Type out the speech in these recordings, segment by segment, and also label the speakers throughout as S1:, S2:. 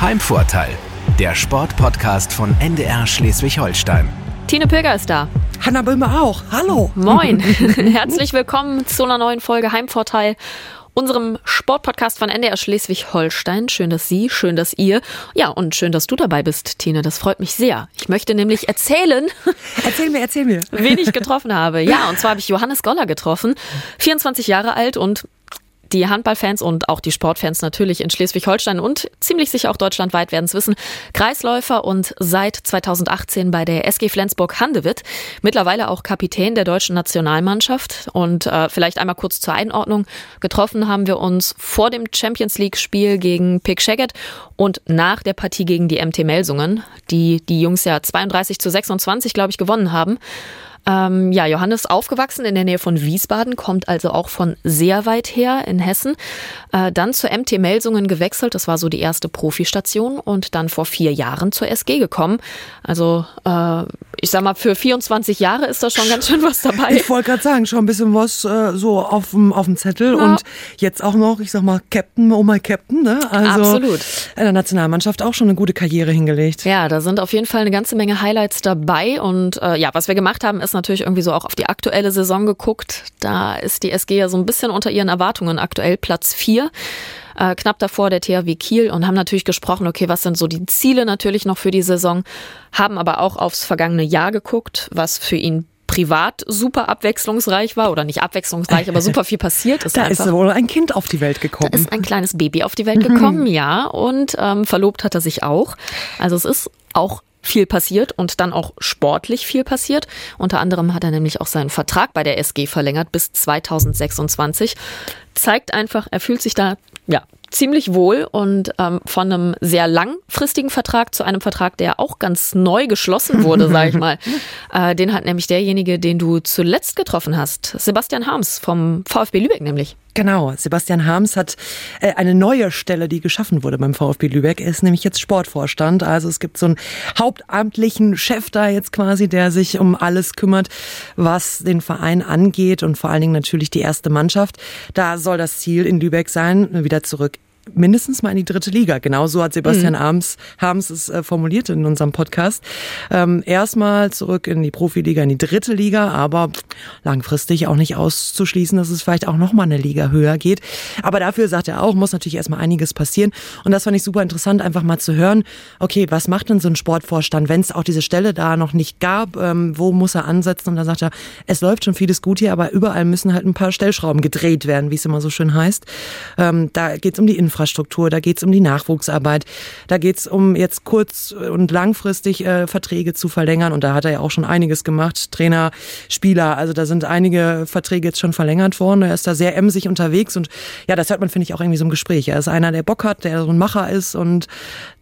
S1: Heimvorteil, der Sportpodcast von NDR Schleswig-Holstein.
S2: Tine Pilger ist da.
S3: Hanna Böhme auch. Hallo.
S2: Moin. Herzlich willkommen zu einer neuen Folge Heimvorteil unserem Sportpodcast von NDR Schleswig-Holstein. Schön, dass Sie, schön, dass ihr, ja, und schön, dass du dabei bist, Tine. Das freut mich sehr. Ich möchte nämlich erzählen.
S3: Erzähl mir, erzähl mir.
S2: Wen ich getroffen habe. Ja, und zwar habe ich Johannes Goller getroffen. 24 Jahre alt und die Handballfans und auch die Sportfans natürlich in Schleswig-Holstein und ziemlich sicher auch deutschlandweit werden es wissen. Kreisläufer und seit 2018 bei der SG Flensburg-Handewitt. Mittlerweile auch Kapitän der deutschen Nationalmannschaft. Und äh, vielleicht einmal kurz zur Einordnung. Getroffen haben wir uns vor dem Champions League-Spiel gegen Pick Shaggett und nach der Partie gegen die MT Melsungen, die die Jungs ja 32 zu 26, glaube ich, gewonnen haben. Ähm, ja, Johannes aufgewachsen in der Nähe von Wiesbaden, kommt also auch von sehr weit her in Hessen. Äh, dann zur MT Melsungen gewechselt, das war so die erste Profistation und dann vor vier Jahren zur SG gekommen. Also äh, ich sag mal, für 24 Jahre ist da schon ganz schön was dabei.
S3: Ich wollte gerade sagen, schon ein bisschen was äh, so auf dem Zettel ja. und jetzt auch noch, ich sag mal, Captain, oh my Captain, ne?
S2: Also Absolut.
S3: In der Nationalmannschaft auch schon eine gute Karriere hingelegt.
S2: Ja, da sind auf jeden Fall eine ganze Menge Highlights dabei und äh, ja, was wir gemacht haben, ist natürlich irgendwie so auch auf die aktuelle Saison geguckt. Da ist die SG ja so ein bisschen unter ihren Erwartungen aktuell Platz vier äh, knapp davor der THW Kiel und haben natürlich gesprochen, okay, was sind so die Ziele natürlich noch für die Saison, haben aber auch aufs vergangene Jahr geguckt, was für ihn privat super abwechslungsreich war oder nicht abwechslungsreich, aber super viel passiert
S3: ist. Da einfach. ist wohl ein Kind auf die Welt gekommen.
S2: Da ist ein kleines Baby auf die Welt gekommen, ja, und ähm, verlobt hat er sich auch. Also es ist auch viel passiert und dann auch sportlich viel passiert. Unter anderem hat er nämlich auch seinen Vertrag bei der SG verlängert bis 2026. Zeigt einfach, er fühlt sich da ja ziemlich wohl und ähm, von einem sehr langfristigen Vertrag zu einem Vertrag, der auch ganz neu geschlossen wurde, sag ich mal. Äh, den hat nämlich derjenige, den du zuletzt getroffen hast, Sebastian Harms vom VfB Lübeck nämlich.
S3: Genau, Sebastian Harms hat äh, eine neue Stelle, die geschaffen wurde beim VfB Lübeck. Er ist nämlich jetzt Sportvorstand. Also es gibt so einen hauptamtlichen Chef da jetzt quasi, der sich um alles kümmert, was den Verein angeht und vor allen Dingen natürlich die erste Mannschaft. Da soll das Ziel in Lübeck sein, wieder zurück mindestens mal in die dritte Liga. Genauso hat Sebastian mhm. Harms, Harms es äh, formuliert in unserem Podcast. Ähm, erstmal zurück in die Profiliga, in die dritte Liga, aber langfristig auch nicht auszuschließen, dass es vielleicht auch noch mal eine Liga höher geht. Aber dafür sagt er auch, muss natürlich erstmal einiges passieren. Und das fand ich super interessant, einfach mal zu hören, okay, was macht denn so ein Sportvorstand, wenn es auch diese Stelle da noch nicht gab, ähm, wo muss er ansetzen? Und da sagt er, es läuft schon vieles gut hier, aber überall müssen halt ein paar Stellschrauben gedreht werden, wie es immer so schön heißt. Ähm, da geht es um die Infrastruktur Infrastruktur, da geht es um die Nachwuchsarbeit, da geht es um jetzt kurz- und langfristig äh, Verträge zu verlängern. Und da hat er ja auch schon einiges gemacht. Trainer, Spieler, also da sind einige Verträge jetzt schon verlängert worden. Er ist da sehr emsig unterwegs und ja, das hört man, finde ich, auch irgendwie so im Gespräch. Er ist einer, der Bock hat, der so ein Macher ist und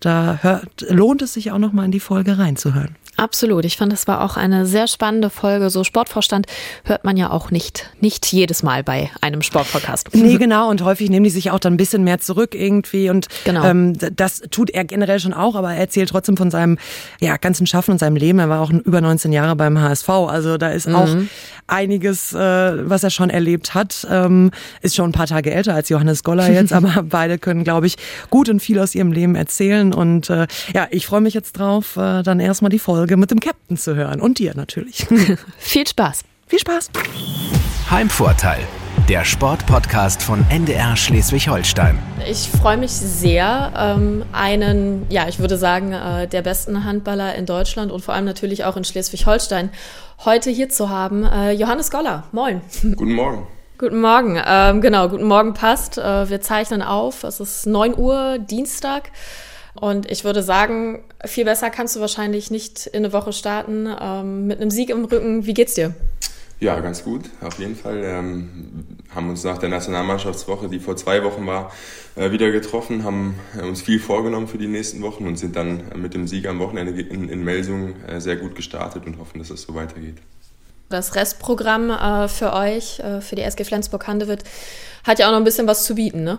S3: da hört, lohnt es sich auch noch mal in die Folge reinzuhören.
S2: Absolut. Ich fand, es war auch eine sehr spannende Folge. So Sportvorstand hört man ja auch nicht, nicht jedes Mal bei einem Sportpodcast.
S3: Nee, genau. Und häufig nehmen die sich auch dann ein bisschen mehr zurück irgendwie. Und
S2: genau.
S3: ähm, das tut er generell schon auch, aber er erzählt trotzdem von seinem ja, ganzen Schaffen und seinem Leben. Er war auch über 19 Jahre beim HSV. Also da ist mhm. auch einiges, äh, was er schon erlebt hat. Ähm, ist schon ein paar Tage älter als Johannes Goller jetzt, aber beide können, glaube ich, gut und viel aus ihrem Leben erzählen. Und äh, ja, ich freue mich jetzt drauf, äh, dann erstmal die Folge Folge mit dem Captain zu hören und dir natürlich.
S2: Viel Spaß.
S3: Viel Spaß.
S1: Heimvorteil. Der Sportpodcast von NDR Schleswig-Holstein.
S2: Ich freue mich sehr, ähm, einen, ja, ich würde sagen, äh, der besten Handballer in Deutschland und vor allem natürlich auch in Schleswig-Holstein heute hier zu haben. Äh, Johannes Goller, moin.
S4: Guten Morgen.
S2: Guten Morgen. Ähm, genau, guten Morgen passt. Äh, wir zeichnen auf. Es ist 9 Uhr, Dienstag. Und ich würde sagen, viel besser kannst du wahrscheinlich nicht in eine Woche starten ähm, mit einem Sieg im Rücken. Wie geht's dir?
S4: Ja, ganz gut, auf jeden Fall. Ähm, haben uns nach der Nationalmannschaftswoche, die vor zwei Wochen war, äh, wieder getroffen, haben äh, uns viel vorgenommen für die nächsten Wochen und sind dann mit dem Sieg am Wochenende in, in Melsungen äh, sehr gut gestartet und hoffen, dass es so weitergeht.
S2: Das Restprogramm äh, für euch, äh, für die SG Flensburg-Handewitt, hat ja auch noch ein bisschen was zu bieten, ne?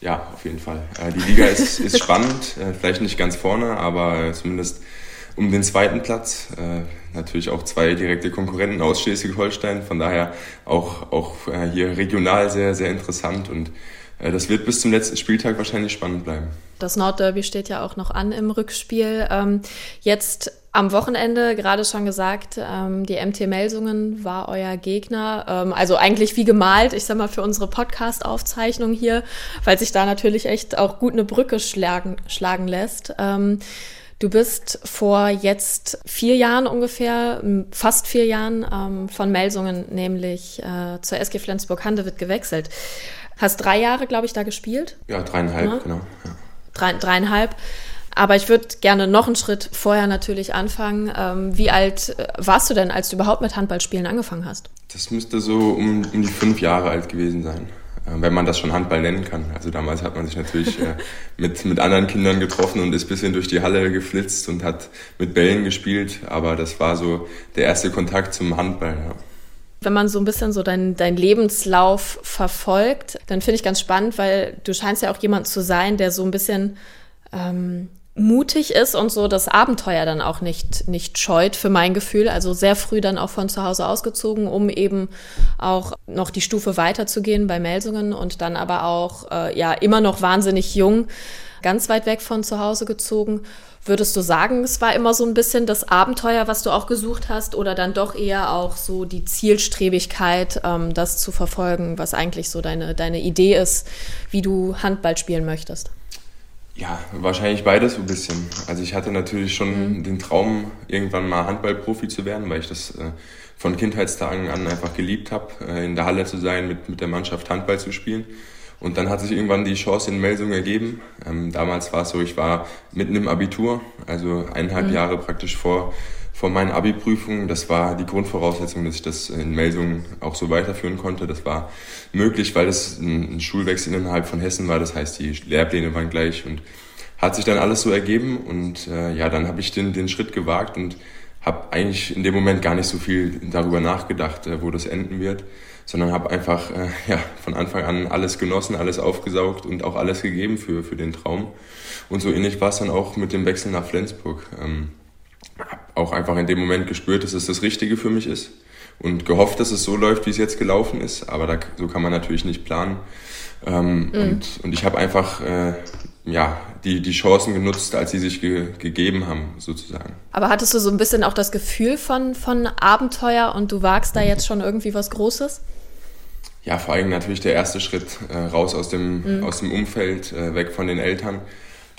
S4: Ja, auf jeden Fall. Äh, die Liga ist, ist spannend, äh, vielleicht nicht ganz vorne, aber äh, zumindest um den zweiten Platz. Natürlich auch zwei direkte Konkurrenten aus Schleswig-Holstein, von daher auch, auch hier regional sehr, sehr interessant und das wird bis zum letzten Spieltag wahrscheinlich spannend bleiben.
S2: Das Nordderby steht ja auch noch an im Rückspiel. Ähm, jetzt am Wochenende, gerade schon gesagt, ähm, die MT Melsungen war euer Gegner. Ähm, also eigentlich wie gemalt, ich sag mal, für unsere Podcast-Aufzeichnung hier, weil sich da natürlich echt auch gut eine Brücke schlagen, schlagen lässt. Du bist vor jetzt vier Jahren ungefähr, fast vier Jahren, ähm, von Melsungen nämlich äh, zur SG Flensburg-Handewitt gewechselt. Hast drei Jahre, glaube ich, da gespielt?
S4: Ja, dreieinhalb, ja? genau. Ja.
S2: Drei, dreieinhalb. Aber ich würde gerne noch einen Schritt vorher natürlich anfangen. Ähm, wie alt äh, warst du denn, als du überhaupt mit Handballspielen angefangen hast?
S4: Das müsste so um, um die fünf Jahre alt gewesen sein. Äh, wenn man das schon Handball nennen kann. Also damals hat man sich natürlich äh, mit, mit anderen Kindern getroffen und ist bisschen durch die Halle geflitzt und hat mit Bällen gespielt, aber das war so der erste Kontakt zum Handball. Ja.
S2: Wenn man so ein bisschen so deinen dein Lebenslauf verfolgt, dann finde ich ganz spannend, weil du scheinst ja auch jemand zu sein, der so ein bisschen ähm, mutig ist und so das Abenteuer dann auch nicht, nicht scheut, für mein Gefühl. Also sehr früh dann auch von zu Hause ausgezogen, um eben auch noch die Stufe weiterzugehen bei Melsungen und dann aber auch äh, ja immer noch wahnsinnig jung, ganz weit weg von zu Hause gezogen. Würdest du sagen, es war immer so ein bisschen das Abenteuer, was du auch gesucht hast, oder dann doch eher auch so die Zielstrebigkeit, ähm, das zu verfolgen, was eigentlich so deine, deine Idee ist, wie du Handball spielen möchtest?
S4: Ja, wahrscheinlich beides so ein bisschen. Also ich hatte natürlich schon mhm. den Traum, irgendwann mal Handballprofi zu werden, weil ich das äh, von Kindheitstagen an einfach geliebt habe, äh, in der Halle zu sein, mit, mit der Mannschaft Handball zu spielen. Und dann hat sich irgendwann die Chance in Melsung ergeben. Ähm, damals war es so, ich war mitten im Abitur, also eineinhalb mhm. Jahre praktisch vor von meinen Abi-Prüfungen. Das war die Grundvoraussetzung, dass ich das in Melsungen auch so weiterführen konnte. Das war möglich, weil es ein Schulwechsel innerhalb von Hessen war. Das heißt, die Lehrpläne waren gleich und hat sich dann alles so ergeben. Und äh, ja, dann habe ich den, den Schritt gewagt und habe eigentlich in dem Moment gar nicht so viel darüber nachgedacht, äh, wo das enden wird, sondern habe einfach äh, ja, von Anfang an alles genossen, alles aufgesaugt und auch alles gegeben für, für den Traum. Und so ähnlich war es dann auch mit dem Wechsel nach Flensburg. Ähm, auch einfach in dem Moment gespürt, dass es das Richtige für mich ist und gehofft, dass es so läuft, wie es jetzt gelaufen ist. Aber da, so kann man natürlich nicht planen. Ähm, mhm. und, und ich habe einfach äh, ja, die, die Chancen genutzt, als sie sich ge gegeben haben, sozusagen.
S2: Aber hattest du so ein bisschen auch das Gefühl von, von Abenteuer und du wagst da jetzt schon irgendwie was Großes?
S4: Ja, vor allem natürlich der erste Schritt äh, raus aus dem, mhm. aus dem Umfeld, äh, weg von den Eltern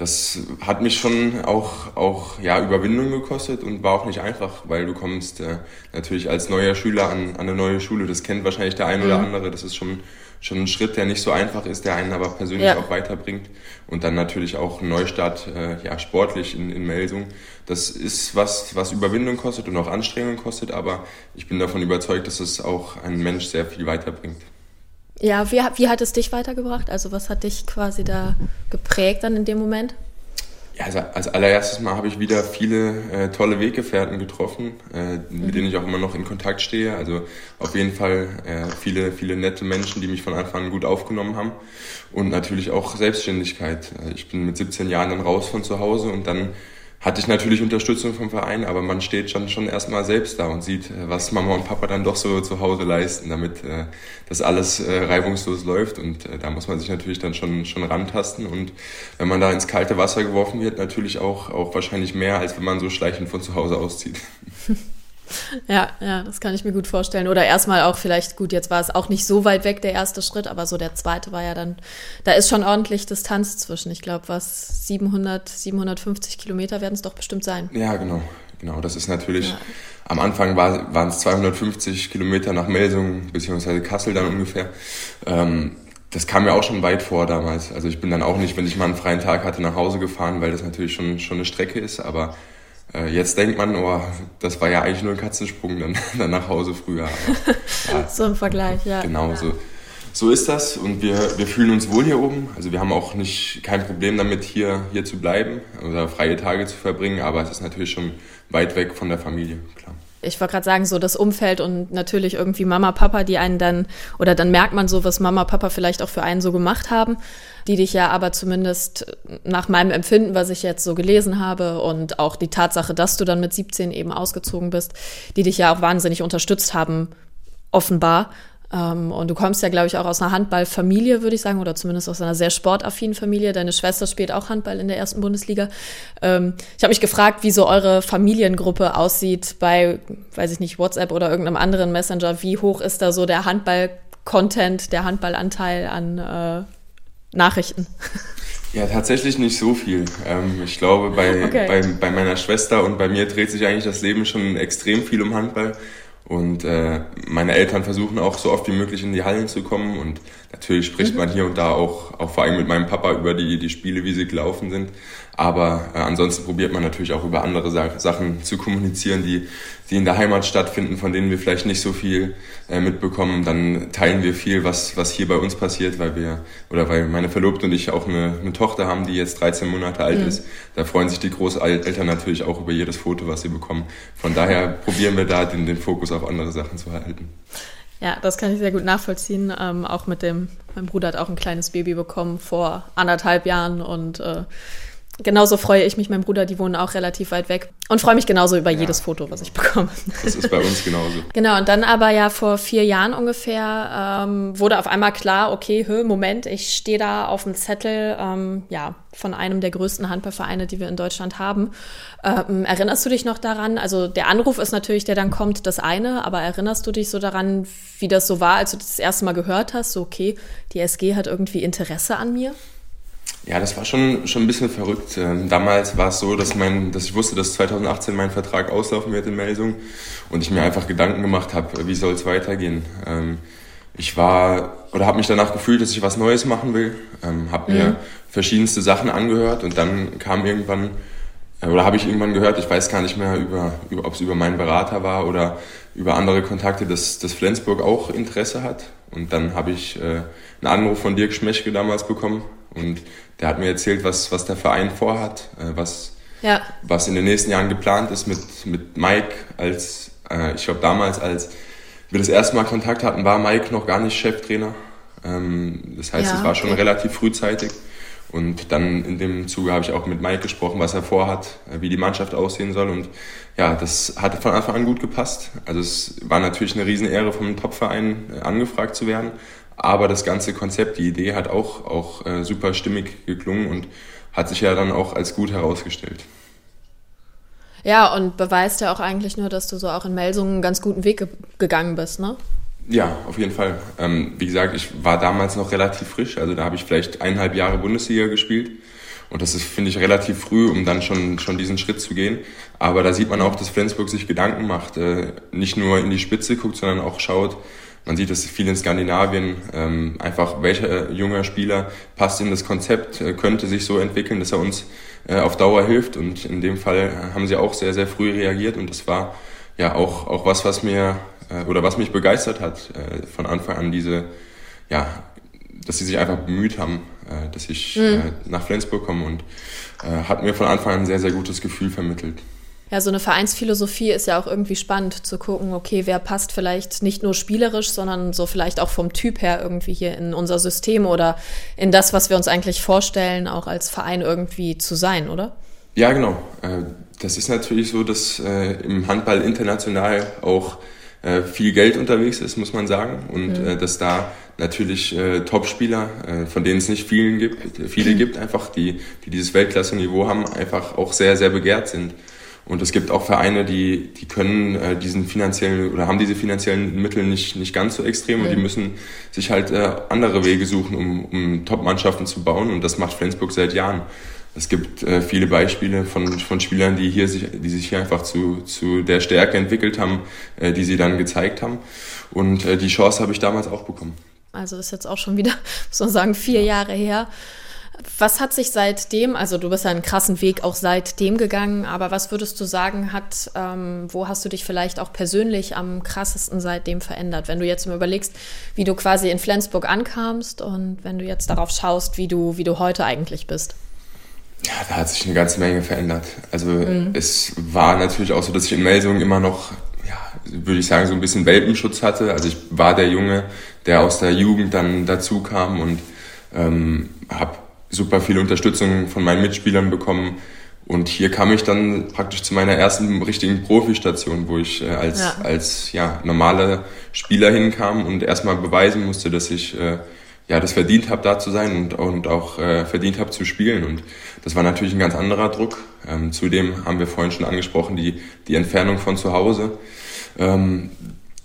S4: das hat mich schon auch, auch ja, Überwindung gekostet und war auch nicht einfach, weil du kommst äh, natürlich als neuer Schüler an, an eine neue Schule. Das kennt wahrscheinlich der ein oder mhm. andere. Das ist schon, schon ein Schritt, der nicht so einfach ist, der einen aber persönlich ja. auch weiterbringt. Und dann natürlich auch ein Neustart äh, ja, sportlich in, in Melsung. Das ist was, was Überwindung kostet und auch Anstrengung kostet, aber ich bin davon überzeugt, dass es auch einen Mensch sehr viel weiterbringt.
S2: Ja, wie, wie hat es dich weitergebracht? Also was hat dich quasi da geprägt dann in dem Moment?
S4: Ja, also als allererstes Mal habe ich wieder viele äh, tolle Weggefährten getroffen, äh, mhm. mit denen ich auch immer noch in Kontakt stehe. Also auf jeden Fall äh, viele, viele nette Menschen, die mich von Anfang an gut aufgenommen haben. Und natürlich auch Selbstständigkeit. Also ich bin mit 17 Jahren dann raus von zu Hause und dann hatte ich natürlich Unterstützung vom Verein, aber man steht schon, schon erstmal selbst da und sieht, äh, was Mama und Papa dann doch so zu Hause leisten, damit äh, das alles äh, reibungslos läuft. Und äh, da muss man sich natürlich dann schon, schon rantasten. Und wenn man da ins kalte Wasser geworfen wird, natürlich auch, auch wahrscheinlich mehr, als wenn man so schleichend von zu Hause auszieht.
S2: Ja, ja, das kann ich mir gut vorstellen. Oder erstmal auch vielleicht, gut, jetzt war es auch nicht so weit weg, der erste Schritt, aber so der zweite war ja dann, da ist schon ordentlich Distanz zwischen. Ich glaube, was 700, 750 Kilometer werden es doch bestimmt sein.
S4: Ja, genau. Genau, das ist natürlich, ja. am Anfang war, waren es 250 Kilometer nach Melsung, beziehungsweise Kassel dann ungefähr. Ähm, das kam mir auch schon weit vor damals. Also ich bin dann auch nicht, wenn ich mal einen freien Tag hatte, nach Hause gefahren, weil das natürlich schon, schon eine Strecke ist, aber jetzt denkt man, oh, das war ja eigentlich nur ein Katzensprung dann, dann nach Hause früher. Aber,
S2: ja, so ein Vergleich, ja.
S4: Genau, ja. so. So ist das und wir, wir fühlen uns wohl hier oben. Also wir haben auch nicht kein Problem damit, hier, hier zu bleiben oder freie Tage zu verbringen, aber es ist natürlich schon weit weg von der Familie, klar
S2: ich wollte gerade sagen, so das Umfeld und natürlich irgendwie Mama, Papa, die einen dann, oder dann merkt man so, was Mama, Papa vielleicht auch für einen so gemacht haben, die dich ja aber zumindest nach meinem Empfinden, was ich jetzt so gelesen habe und auch die Tatsache, dass du dann mit 17 eben ausgezogen bist, die dich ja auch wahnsinnig unterstützt haben, offenbar. Ähm, und du kommst ja, glaube ich, auch aus einer Handballfamilie, würde ich sagen, oder zumindest aus einer sehr sportaffinen Familie. Deine Schwester spielt auch Handball in der ersten Bundesliga. Ähm, ich habe mich gefragt, wie so eure Familiengruppe aussieht bei, weiß ich nicht, WhatsApp oder irgendeinem anderen Messenger. Wie hoch ist da so der Handball-Content, der Handballanteil an äh, Nachrichten?
S4: Ja, tatsächlich nicht so viel. Ähm, ich glaube, bei, okay. bei, bei meiner Schwester und bei mir dreht sich eigentlich das Leben schon extrem viel um Handball. Und äh, meine Eltern versuchen auch so oft wie möglich in die Hallen zu kommen. Und natürlich spricht mhm. man hier und da auch, auch vor allem mit meinem Papa über die, die Spiele, wie sie gelaufen sind. Aber äh, ansonsten probiert man natürlich auch über andere Sa Sachen zu kommunizieren, die, die in der Heimat stattfinden, von denen wir vielleicht nicht so viel äh, mitbekommen. Dann teilen wir viel, was, was hier bei uns passiert, weil wir, oder weil meine Verlobte und ich auch eine, eine Tochter haben, die jetzt 13 Monate alt mhm. ist. Da freuen sich die Großeltern natürlich auch über jedes Foto, was sie bekommen. Von daher probieren wir da den, den Fokus auf andere Sachen zu halten.
S2: Ja, das kann ich sehr gut nachvollziehen. Ähm, auch mit dem, mein Bruder hat auch ein kleines Baby bekommen vor anderthalb Jahren und äh, genauso freue ich mich, mein Bruder, die wohnen auch relativ weit weg und freue mich genauso über ja. jedes Foto, was ich bekomme.
S4: Das ist bei uns genauso.
S2: genau, und dann aber ja vor vier Jahren ungefähr ähm, wurde auf einmal klar, okay, hö, Moment, ich stehe da auf dem Zettel, ähm, ja, von einem der größten Handballvereine, die wir in Deutschland haben. Ähm, erinnerst du dich noch daran? Also der Anruf ist natürlich, der dann kommt, das eine, aber erinnerst du dich so daran, wie das so war, als du das erste Mal gehört hast, so okay, die SG hat irgendwie Interesse an mir?
S4: Ja, das war schon, schon ein bisschen verrückt. Ähm, damals war es so, dass, mein, dass ich wusste, dass 2018 mein Vertrag auslaufen wird in Melsung und ich mir einfach Gedanken gemacht habe, wie soll es weitergehen. Ähm, ich war oder habe mich danach gefühlt, dass ich was Neues machen will, ähm, habe mir mhm. verschiedenste Sachen angehört und dann kam irgendwann äh, oder habe ich irgendwann gehört, ich weiß gar nicht mehr, über, über, ob es über meinen Berater war oder über andere Kontakte, dass, dass Flensburg auch Interesse hat. Und dann habe ich äh, einen Anruf von Dirk Schmeschke damals bekommen und der hat mir erzählt, was, was der Verein vorhat, äh, was, ja. was in den nächsten Jahren geplant ist mit, mit Mike als, äh, ich glaube damals, als wir das erste Mal Kontakt hatten, war Mike noch gar nicht Cheftrainer. Ähm, das heißt, ja, es war schon relativ frühzeitig. Und dann in dem Zuge habe ich auch mit Mike gesprochen, was er vorhat, äh, wie die Mannschaft aussehen soll. Und ja, das hat von Anfang an gut gepasst. Also es war natürlich eine Riesenehre, vom Topverein äh, angefragt zu werden. Aber das ganze Konzept, die Idee hat auch, auch äh, super stimmig geklungen und hat sich ja dann auch als gut herausgestellt.
S2: Ja, und beweist ja auch eigentlich nur, dass du so auch in Melsungen einen ganz guten Weg ge gegangen bist, ne?
S4: Ja, auf jeden Fall. Ähm, wie gesagt, ich war damals noch relativ frisch, also da habe ich vielleicht eineinhalb Jahre Bundesliga gespielt. Und das ist, finde ich, relativ früh, um dann schon, schon diesen Schritt zu gehen. Aber da sieht man auch, dass Flensburg sich Gedanken macht, äh, nicht nur in die Spitze guckt, sondern auch schaut, man sieht es viel in Skandinavien, ähm, einfach welcher junge Spieler passt in das Konzept, äh, könnte sich so entwickeln, dass er uns äh, auf Dauer hilft. Und in dem Fall haben sie auch sehr, sehr früh reagiert und das war ja auch, auch was, was mir äh, oder was mich begeistert hat äh, von Anfang an diese, ja, dass sie sich einfach bemüht haben, äh, dass ich mhm. äh, nach Flensburg komme und äh, hat mir von Anfang an ein sehr, sehr gutes Gefühl vermittelt.
S2: Ja, so eine Vereinsphilosophie ist ja auch irgendwie spannend zu gucken, okay, wer passt vielleicht nicht nur spielerisch, sondern so vielleicht auch vom Typ her irgendwie hier in unser System oder in das, was wir uns eigentlich vorstellen, auch als Verein irgendwie zu sein, oder?
S4: Ja, genau. Äh, das ist natürlich so, dass äh, im Handball international auch äh, viel Geld unterwegs ist, muss man sagen. Und mhm. dass da natürlich Topspieler, von denen es nicht vielen gibt, viele gibt, einfach, die, die dieses Weltklasse-Niveau haben, einfach auch sehr, sehr begehrt sind. Und es gibt auch Vereine, die, die können äh, diesen finanziellen oder haben diese finanziellen Mittel nicht, nicht ganz so extrem und die müssen sich halt äh, andere Wege suchen, um, um Top-Mannschaften zu bauen. Und das macht Flensburg seit Jahren. Es gibt äh, viele Beispiele von, von Spielern, die hier sich, die sich hier einfach zu, zu der Stärke entwickelt haben, äh, die sie dann gezeigt haben. Und äh, die Chance habe ich damals auch bekommen.
S2: Also ist jetzt auch schon wieder, muss man sagen, vier Jahre her. Was hat sich seitdem, also du bist ja einen krassen Weg auch seitdem gegangen, aber was würdest du sagen, hat, ähm, wo hast du dich vielleicht auch persönlich am krassesten seitdem verändert? Wenn du jetzt mal überlegst, wie du quasi in Flensburg ankamst und wenn du jetzt darauf schaust, wie du, wie du heute eigentlich bist.
S4: Ja, da hat sich eine ganze Menge verändert. Also mhm. es war natürlich auch so, dass ich in Melsungen immer noch, ja, würde ich sagen, so ein bisschen Welpenschutz hatte. Also ich war der Junge, der aus der Jugend dann dazu kam und ähm, habe super viel Unterstützung von meinen Mitspielern bekommen. Und hier kam ich dann praktisch zu meiner ersten richtigen Profistation, wo ich äh, als, ja. als ja, normaler Spieler hinkam und erstmal beweisen musste, dass ich äh, ja, das verdient habe, da zu sein und, und auch äh, verdient habe zu spielen. Und das war natürlich ein ganz anderer Druck. Ähm, zudem haben wir vorhin schon angesprochen, die, die Entfernung von zu Hause. Ähm,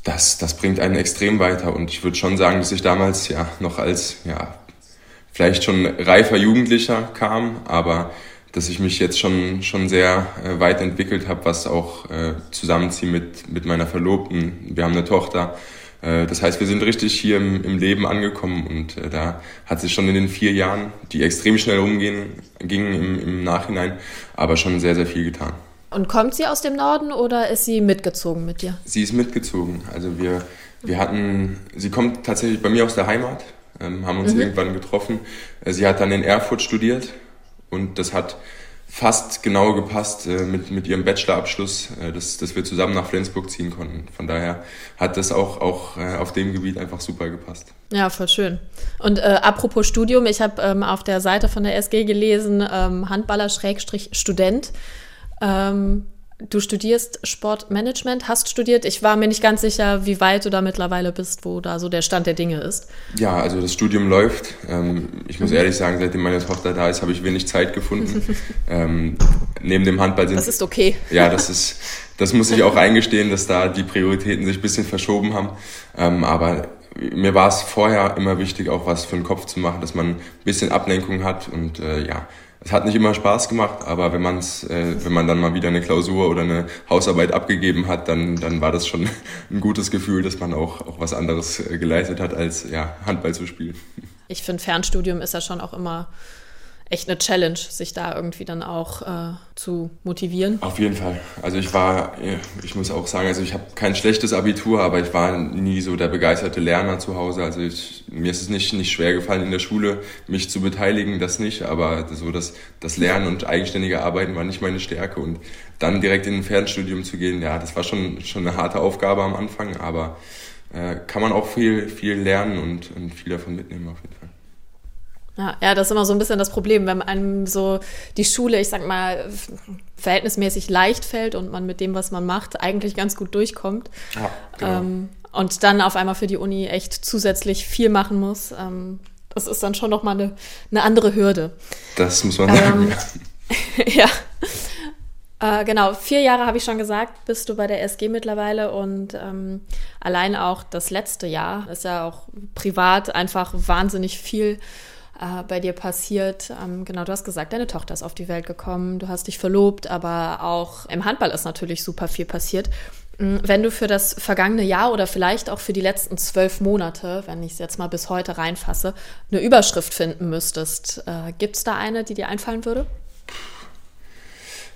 S4: das, das bringt einen extrem weiter. Und ich würde schon sagen, dass ich damals ja noch als ja, vielleicht schon reifer Jugendlicher kam, aber dass ich mich jetzt schon, schon sehr äh, weit entwickelt habe, was auch äh, Zusammenziehen mit, mit meiner Verlobten. Wir haben eine Tochter. Äh, das heißt, wir sind richtig hier im, im Leben angekommen und äh, da hat sich schon in den vier Jahren, die extrem schnell umgehen, gingen im, im Nachhinein, aber schon sehr, sehr viel getan.
S2: Und kommt sie aus dem Norden oder ist sie mitgezogen mit dir?
S4: Sie ist mitgezogen. Also wir, wir hatten, sie kommt tatsächlich bei mir aus der Heimat, ähm, haben uns mhm. irgendwann getroffen. Äh, sie hat dann in Erfurt studiert und das hat fast genau gepasst äh, mit, mit ihrem Bachelorabschluss, äh, dass, dass wir zusammen nach Flensburg ziehen konnten. Von daher hat das auch, auch äh, auf dem Gebiet einfach super gepasst.
S2: Ja, voll schön. Und äh, apropos Studium, ich habe ähm, auf der Seite von der SG gelesen, ähm, Handballer-Student. Ähm, Du studierst Sportmanagement, hast studiert. Ich war mir nicht ganz sicher, wie weit du da mittlerweile bist, wo da so der Stand der Dinge ist.
S4: Ja, also das Studium läuft. Ähm, ich muss mhm. ehrlich sagen, seitdem meine Tochter da ist, habe ich wenig Zeit gefunden. ähm, neben dem Handball sind.
S2: Das ist okay.
S4: Ja, das ist, das muss ich auch eingestehen, dass da die Prioritäten sich ein bisschen verschoben haben. Ähm, aber mir war es vorher immer wichtig, auch was für den Kopf zu machen, dass man ein bisschen Ablenkung hat und äh, ja, es hat nicht immer Spaß gemacht, aber wenn man's, äh, wenn man dann mal wieder eine Klausur oder eine Hausarbeit abgegeben hat, dann, dann war das schon ein gutes Gefühl, dass man auch, auch was anderes äh, geleistet hat, als ja, Handball zu spielen.
S2: Ich finde, Fernstudium ist ja schon auch immer echt eine Challenge, sich da irgendwie dann auch äh, zu motivieren.
S4: Auf jeden Fall. Also ich war, ich muss auch sagen, also ich habe kein schlechtes Abitur, aber ich war nie so der begeisterte Lerner zu Hause. Also ich, mir ist es nicht, nicht schwer gefallen, in der Schule mich zu beteiligen, das nicht, aber so das, das Lernen und eigenständige Arbeiten war nicht meine Stärke und dann direkt in ein Fernstudium zu gehen, ja, das war schon, schon eine harte Aufgabe am Anfang, aber äh, kann man auch viel, viel lernen und, und viel davon mitnehmen auf jeden Fall.
S2: Ja, ja, das ist immer so ein bisschen das Problem, wenn einem so die Schule, ich sag mal, verhältnismäßig leicht fällt und man mit dem, was man macht, eigentlich ganz gut durchkommt. Ja, genau. ähm, und dann auf einmal für die Uni echt zusätzlich viel machen muss. Ähm, das ist dann schon nochmal eine, eine andere Hürde.
S4: Das muss man sagen.
S2: Ähm, ja. Äh, genau, vier Jahre habe ich schon gesagt, bist du bei der SG mittlerweile und ähm, allein auch das letzte Jahr ist ja auch privat einfach wahnsinnig viel äh, bei dir passiert. Ähm, genau, du hast gesagt, deine Tochter ist auf die Welt gekommen, du hast dich verlobt, aber auch im Handball ist natürlich super viel passiert. Mm, wenn du für das vergangene Jahr oder vielleicht auch für die letzten zwölf Monate, wenn ich es jetzt mal bis heute reinfasse, eine Überschrift finden müsstest, äh, gibt es da eine, die dir einfallen würde?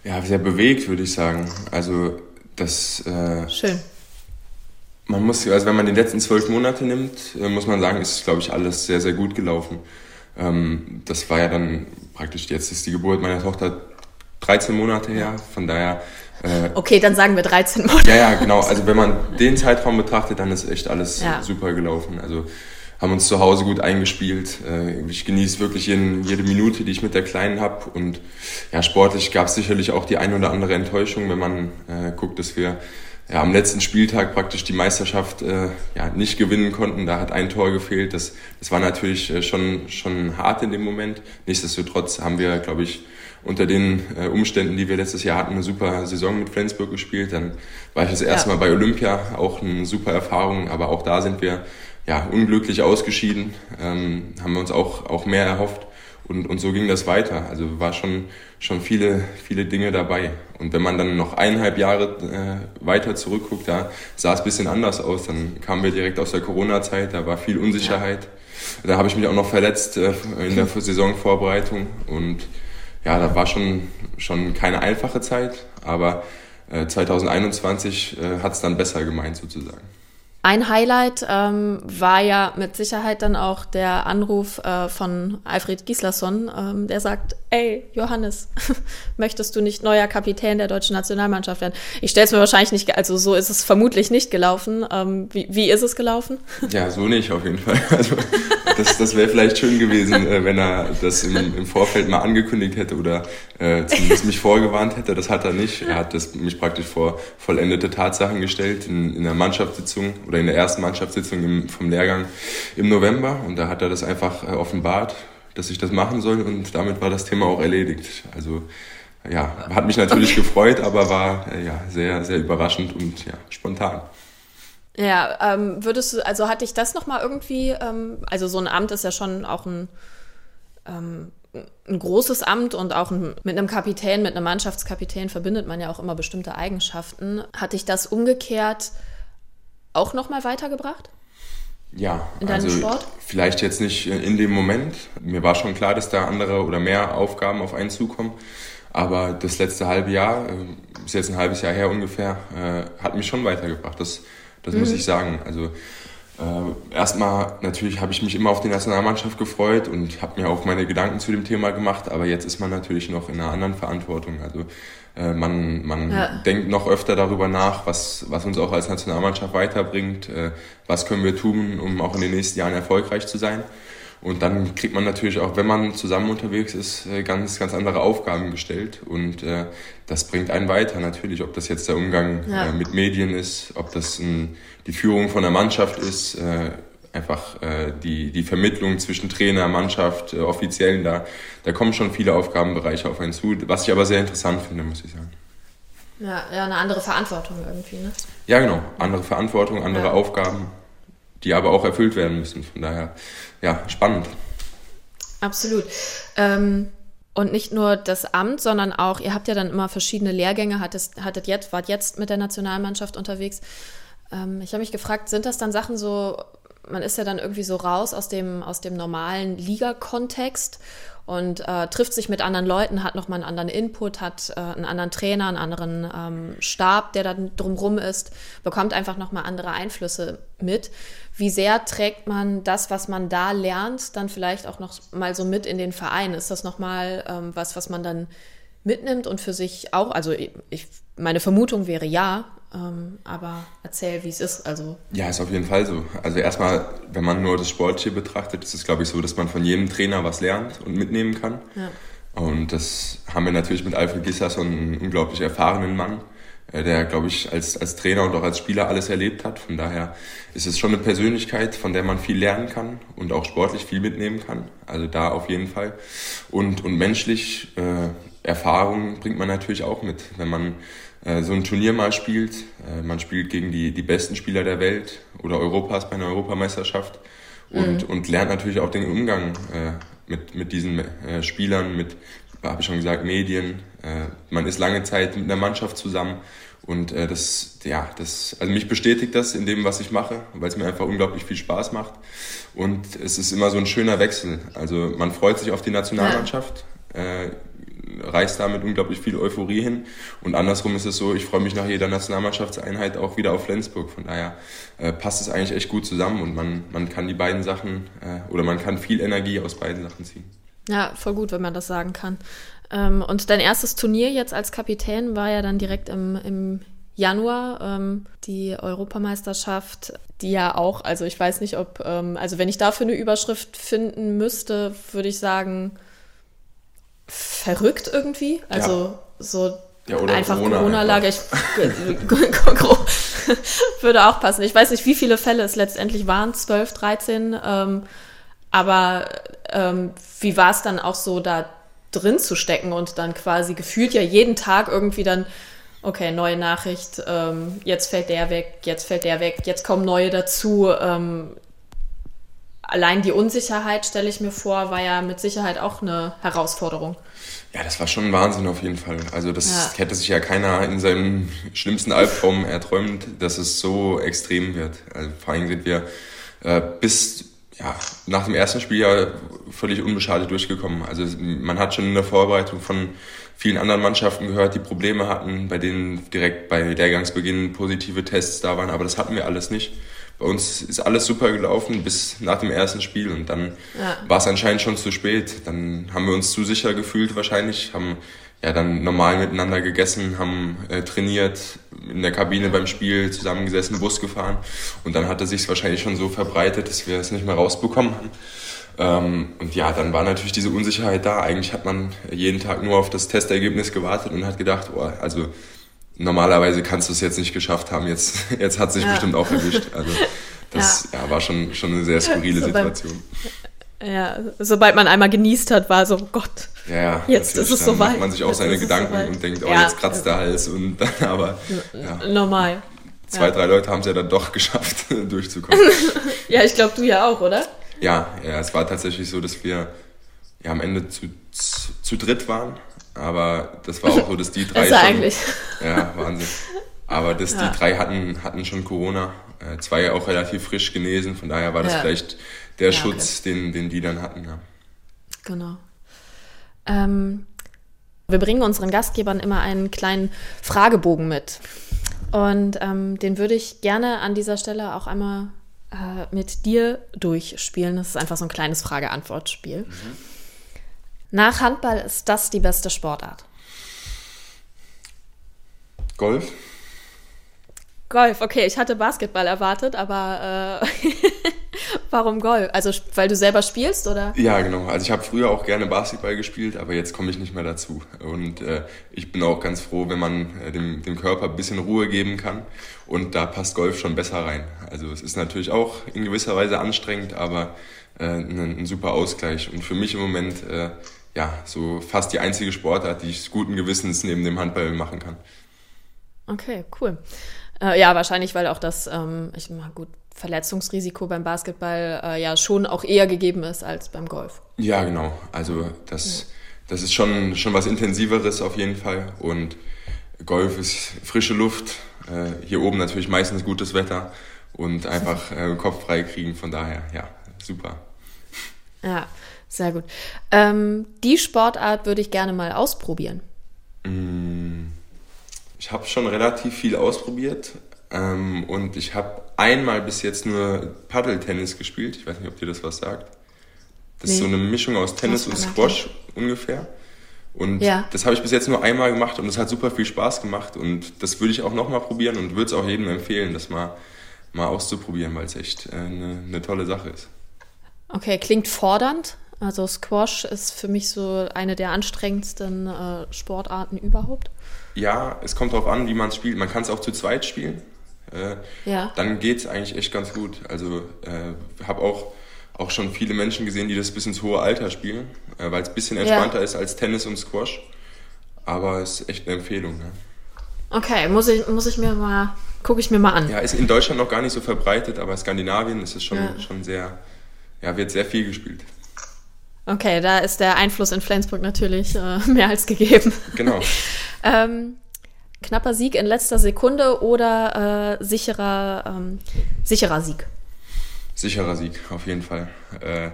S4: Ja, sehr bewegt, würde ich sagen. Also das.
S2: Äh, Schön.
S4: Man muss, also wenn man die letzten zwölf Monate nimmt, äh, muss man sagen, ist, glaube ich, alles sehr, sehr gut gelaufen. Ähm, das war ja dann praktisch, jetzt ist die Geburt meiner Tochter 13 Monate her, von daher.
S2: Äh, okay, dann sagen wir 13 Monate.
S4: Ja, ja, genau. Also wenn man den Zeitraum betrachtet, dann ist echt alles ja. super gelaufen. Also haben uns zu Hause gut eingespielt. Äh, ich genieße wirklich jeden, jede Minute, die ich mit der Kleinen habe. Und ja, sportlich gab es sicherlich auch die ein oder andere Enttäuschung, wenn man äh, guckt, dass wir ja, am letzten Spieltag praktisch die Meisterschaft äh, ja, nicht gewinnen konnten. Da hat ein Tor gefehlt. Das, das war natürlich äh, schon, schon hart in dem Moment. Nichtsdestotrotz haben wir, glaube ich, unter den äh, Umständen, die wir letztes Jahr hatten, eine super Saison mit Flensburg gespielt. Dann war ich das erste ja. Mal bei Olympia, auch eine super Erfahrung. Aber auch da sind wir ja, unglücklich ausgeschieden, ähm, haben wir uns auch, auch mehr erhofft. Und, und so ging das weiter. Also war schon, schon viele, viele Dinge dabei. Und wenn man dann noch eineinhalb Jahre äh, weiter zurückguckt, da sah es ein bisschen anders aus. Dann kamen wir direkt aus der Corona-Zeit, da war viel Unsicherheit. Da habe ich mich auch noch verletzt äh, in der Saisonvorbereitung. Und ja, da war schon, schon keine einfache Zeit, aber äh, 2021 äh, hat es dann besser gemeint sozusagen.
S2: Ein Highlight ähm, war ja mit Sicherheit dann auch der Anruf äh, von Alfred Gislason, ähm, der sagt, ey, Johannes, möchtest du nicht neuer Kapitän der deutschen Nationalmannschaft werden? Ich stelle es mir wahrscheinlich nicht, also so ist es vermutlich nicht gelaufen. Ähm, wie, wie ist es gelaufen?
S4: Ja, so nicht auf jeden Fall. Also das, das wäre vielleicht schön gewesen, äh, wenn er das im, im, Vorfeld mal angekündigt hätte oder äh, zumindest mich vorgewarnt hätte. Das hat er nicht. Er hat das, mich praktisch vor vollendete Tatsachen gestellt in, in der Mannschaftssitzung oder in der ersten Mannschaftssitzung im, vom Lehrgang im November. Und da hat er das einfach äh, offenbart, dass ich das machen soll und damit war das Thema auch erledigt. Also ja, hat mich natürlich okay. gefreut, aber war äh, ja sehr, sehr überraschend und ja, spontan.
S2: Ja, ähm, würdest du, also hatte ich das nochmal irgendwie, ähm, also so ein Amt ist ja schon auch ein, ähm, ein großes Amt und auch ein, mit einem Kapitän, mit einem Mannschaftskapitän verbindet man ja auch immer bestimmte Eigenschaften. Hatte ich das umgekehrt auch nochmal weitergebracht?
S4: Ja, also Sport? vielleicht jetzt nicht in dem Moment. Mir war schon klar, dass da andere oder mehr Aufgaben auf einen zukommen. Aber das letzte halbe Jahr, äh, ist jetzt ein halbes Jahr her ungefähr, äh, hat mich schon weitergebracht. Das, das mhm. muss ich sagen. Also äh, erstmal natürlich habe ich mich immer auf die Nationalmannschaft gefreut und habe mir auch meine Gedanken zu dem Thema gemacht. Aber jetzt ist man natürlich noch in einer anderen Verantwortung. Also äh, man, man ja. denkt noch öfter darüber nach, was, was uns auch als Nationalmannschaft weiterbringt, äh, was können wir tun, um auch in den nächsten Jahren erfolgreich zu sein. Und dann kriegt man natürlich auch, wenn man zusammen unterwegs ist, äh, ganz, ganz andere Aufgaben gestellt. Und äh, das bringt einen weiter natürlich, ob das jetzt der Umgang ja. äh, mit Medien ist, ob das ein, die Führung von der Mannschaft ist, äh, einfach äh, die, die Vermittlung zwischen Trainer, Mannschaft, äh, Offiziellen, da, da kommen schon viele Aufgabenbereiche auf einen zu, was ich aber sehr interessant finde, muss ich sagen.
S2: Ja, ja eine andere Verantwortung irgendwie, ne?
S4: Ja, genau. Andere Verantwortung, andere ja. Aufgaben, die aber auch erfüllt werden müssen. Von daher, ja, spannend.
S2: Absolut. Ähm, und nicht nur das Amt, sondern auch, ihr habt ja dann immer verschiedene Lehrgänge, hattet, hattet jetzt, wart jetzt mit der Nationalmannschaft unterwegs. Ähm, ich habe mich gefragt, sind das dann Sachen so man ist ja dann irgendwie so raus aus dem, aus dem normalen Liga-Kontext und äh, trifft sich mit anderen Leuten, hat nochmal einen anderen Input, hat äh, einen anderen Trainer, einen anderen ähm, Stab, der dann drumrum ist, bekommt einfach nochmal andere Einflüsse mit. Wie sehr trägt man das, was man da lernt, dann vielleicht auch noch mal so mit in den Verein? Ist das nochmal ähm, was, was man dann mitnimmt und für sich auch, also ich, meine Vermutung wäre ja, ähm, aber erzähl, wie es ist. Also.
S4: Ja, ist auf jeden Fall so. Also erstmal, wenn man nur das Sportliche betrachtet, ist es, glaube ich, so, dass man von jedem Trainer was lernt und mitnehmen kann. Ja. Und das haben wir natürlich mit Alfred Gisserson, einen unglaublich erfahrenen Mann, äh, der, glaube ich, als, als Trainer und auch als Spieler alles erlebt hat. Von daher ist es schon eine Persönlichkeit, von der man viel lernen kann und auch sportlich viel mitnehmen kann. Also da auf jeden Fall. Und, und menschlich, äh, Erfahrung bringt man natürlich auch mit. Wenn man so ein Turnier mal spielt. Äh, man spielt gegen die, die besten Spieler der Welt oder Europas bei einer Europameisterschaft und, mhm. und lernt natürlich auch den Umgang äh, mit, mit diesen äh, Spielern, mit, habe ich schon gesagt, Medien. Äh, man ist lange Zeit mit einer Mannschaft zusammen und äh, das, ja, das, also mich bestätigt das in dem, was ich mache, weil es mir einfach unglaublich viel Spaß macht. Und es ist immer so ein schöner Wechsel. Also man freut sich auf die Nationalmannschaft. Ja. Äh, reißt damit unglaublich viel Euphorie hin. Und andersrum ist es so, ich freue mich nach jeder Nationalmannschaftseinheit auch wieder auf Flensburg. Von daher äh, passt es eigentlich echt gut zusammen und man, man kann die beiden Sachen äh, oder man kann viel Energie aus beiden Sachen ziehen.
S2: Ja, voll gut, wenn man das sagen kann. Ähm, und dein erstes Turnier jetzt als Kapitän war ja dann direkt im, im Januar ähm, die Europameisterschaft, die ja auch, also ich weiß nicht, ob, ähm, also wenn ich dafür eine Überschrift finden müsste, würde ich sagen, verrückt irgendwie. Also ja. so ja, einfach Corona-Lage. Corona würde auch passen. Ich weiß nicht, wie viele Fälle es letztendlich waren, 12, 13. Ähm, aber ähm, wie war es dann auch so, da drin zu stecken und dann quasi gefühlt ja jeden Tag irgendwie dann, okay, neue Nachricht, ähm, jetzt fällt der weg, jetzt fällt der weg, jetzt kommen neue dazu. Ähm, allein die Unsicherheit, stelle ich mir vor, war ja mit Sicherheit auch eine Herausforderung.
S4: Ja, das war schon ein Wahnsinn auf jeden Fall. Also das ja. hätte sich ja keiner in seinem schlimmsten Albtraum erträumt, dass es so extrem wird. Also vor allem sind wir äh, bis ja, nach dem ersten Spiel ja völlig unbeschadet durchgekommen. Also man hat schon in der Vorbereitung von vielen anderen Mannschaften gehört, die Probleme hatten, bei denen direkt bei Lehrgangsbeginn positive Tests da waren, aber das hatten wir alles nicht bei uns ist alles super gelaufen bis nach dem ersten Spiel und dann ja. war es anscheinend schon zu spät. Dann haben wir uns zu sicher gefühlt wahrscheinlich, haben ja dann normal miteinander gegessen, haben äh, trainiert, in der Kabine beim Spiel zusammengesessen, Bus gefahren und dann hatte sich wahrscheinlich schon so verbreitet, dass wir es nicht mehr rausbekommen haben. Ähm, und ja, dann war natürlich diese Unsicherheit da. Eigentlich hat man jeden Tag nur auf das Testergebnis gewartet und hat gedacht, oh, also normalerweise kannst du es jetzt nicht geschafft haben, jetzt, jetzt hat es sich ja. bestimmt auch erwischt. Also das ja. ja. war schon, schon eine sehr skurrile so Situation.
S2: Ja, sobald man einmal genießt hat, war so, oh Gott, ja, jetzt ist es soweit.
S4: macht man sich auch
S2: jetzt
S4: seine Gedanken und denkt, oh, jetzt kratzt der Hals und dann aber.
S2: Normal.
S4: Zwei, drei Leute haben es ja dann doch geschafft, durchzukommen.
S2: ja, ich glaube, du ja auch, oder?
S4: Ja, ja, es war tatsächlich so, dass wir ja, am Ende zu, zu, zu dritt waren. Aber das war auch so, dass die drei
S2: schon, eigentlich.
S4: Ja, Wahnsinn. Aber dass ja. die drei hatten, hatten schon Corona. Äh, zwei auch relativ frisch genesen. Von daher war das ja. vielleicht der ja, Schutz, okay. den, den die dann hatten. Ja.
S2: Genau. Ähm, wir bringen unseren Gastgebern immer einen kleinen Fragebogen mit. Und ähm, den würde ich gerne an dieser Stelle auch einmal äh, mit dir durchspielen. Das ist einfach so ein kleines Frage-Antwort-Spiel. Mhm. Nach Handball ist das die beste Sportart?
S4: Golf.
S2: Golf, okay, ich hatte Basketball erwartet, aber äh, warum Golf? Also weil du selber spielst, oder?
S4: Ja, genau. Also ich habe früher auch gerne Basketball gespielt, aber jetzt komme ich nicht mehr dazu. Und äh, ich bin auch ganz froh, wenn man äh, dem, dem Körper ein bisschen Ruhe geben kann. Und da passt Golf schon besser rein. Also es ist natürlich auch in gewisser Weise anstrengend, aber äh, ein, ein super Ausgleich. Und für mich im Moment äh, ja so fast die einzige Sportart, die ich guten Gewissens neben dem Handball machen kann.
S2: Okay, cool. Äh, ja, wahrscheinlich, weil auch das, ähm, ich mal gut, Verletzungsrisiko beim Basketball äh, ja schon auch eher gegeben ist als beim Golf.
S4: Ja, genau. Also das, ja. das ist schon, schon was Intensiveres auf jeden Fall. Und Golf ist frische Luft. Äh, hier oben natürlich meistens gutes Wetter und einfach äh, Kopf frei kriegen. Von daher, ja, super.
S2: Ja, sehr gut. Ähm, die Sportart würde ich gerne mal ausprobieren.
S4: Mm. Ich habe schon relativ viel ausprobiert ähm, und ich habe einmal bis jetzt nur Paddeltennis gespielt. Ich weiß nicht, ob dir das was sagt. Das nee. ist so eine Mischung aus Tennis und Squash ungefähr. Und ja. das habe ich bis jetzt nur einmal gemacht und es hat super viel Spaß gemacht und das würde ich auch nochmal probieren und würde es auch jedem empfehlen, das mal, mal auszuprobieren, weil es echt äh, eine, eine tolle Sache ist.
S2: Okay, klingt fordernd. Also Squash ist für mich so eine der anstrengendsten äh, Sportarten überhaupt.
S4: Ja, es kommt darauf an, wie man es spielt. Man kann es auch zu zweit spielen. Äh, ja. Dann geht es eigentlich echt ganz gut. Also äh, habe auch, auch schon viele Menschen gesehen, die das bis ins hohe Alter spielen, äh, weil es ein bisschen entspannter ja. ist als Tennis und Squash. Aber es ist echt eine Empfehlung. Ne?
S2: Okay, muss ich, muss ich mir mal, gucke ich mir mal an.
S4: Ja, ist in Deutschland noch gar nicht so verbreitet, aber in Skandinavien ist es schon, ja. schon sehr, ja, wird sehr viel gespielt.
S2: Okay, da ist der Einfluss in Flensburg natürlich äh, mehr als gegeben.
S4: Genau.
S2: ähm, knapper Sieg in letzter Sekunde oder äh, sicherer, ähm, sicherer Sieg?
S4: Sicherer Sieg, auf jeden Fall. Äh,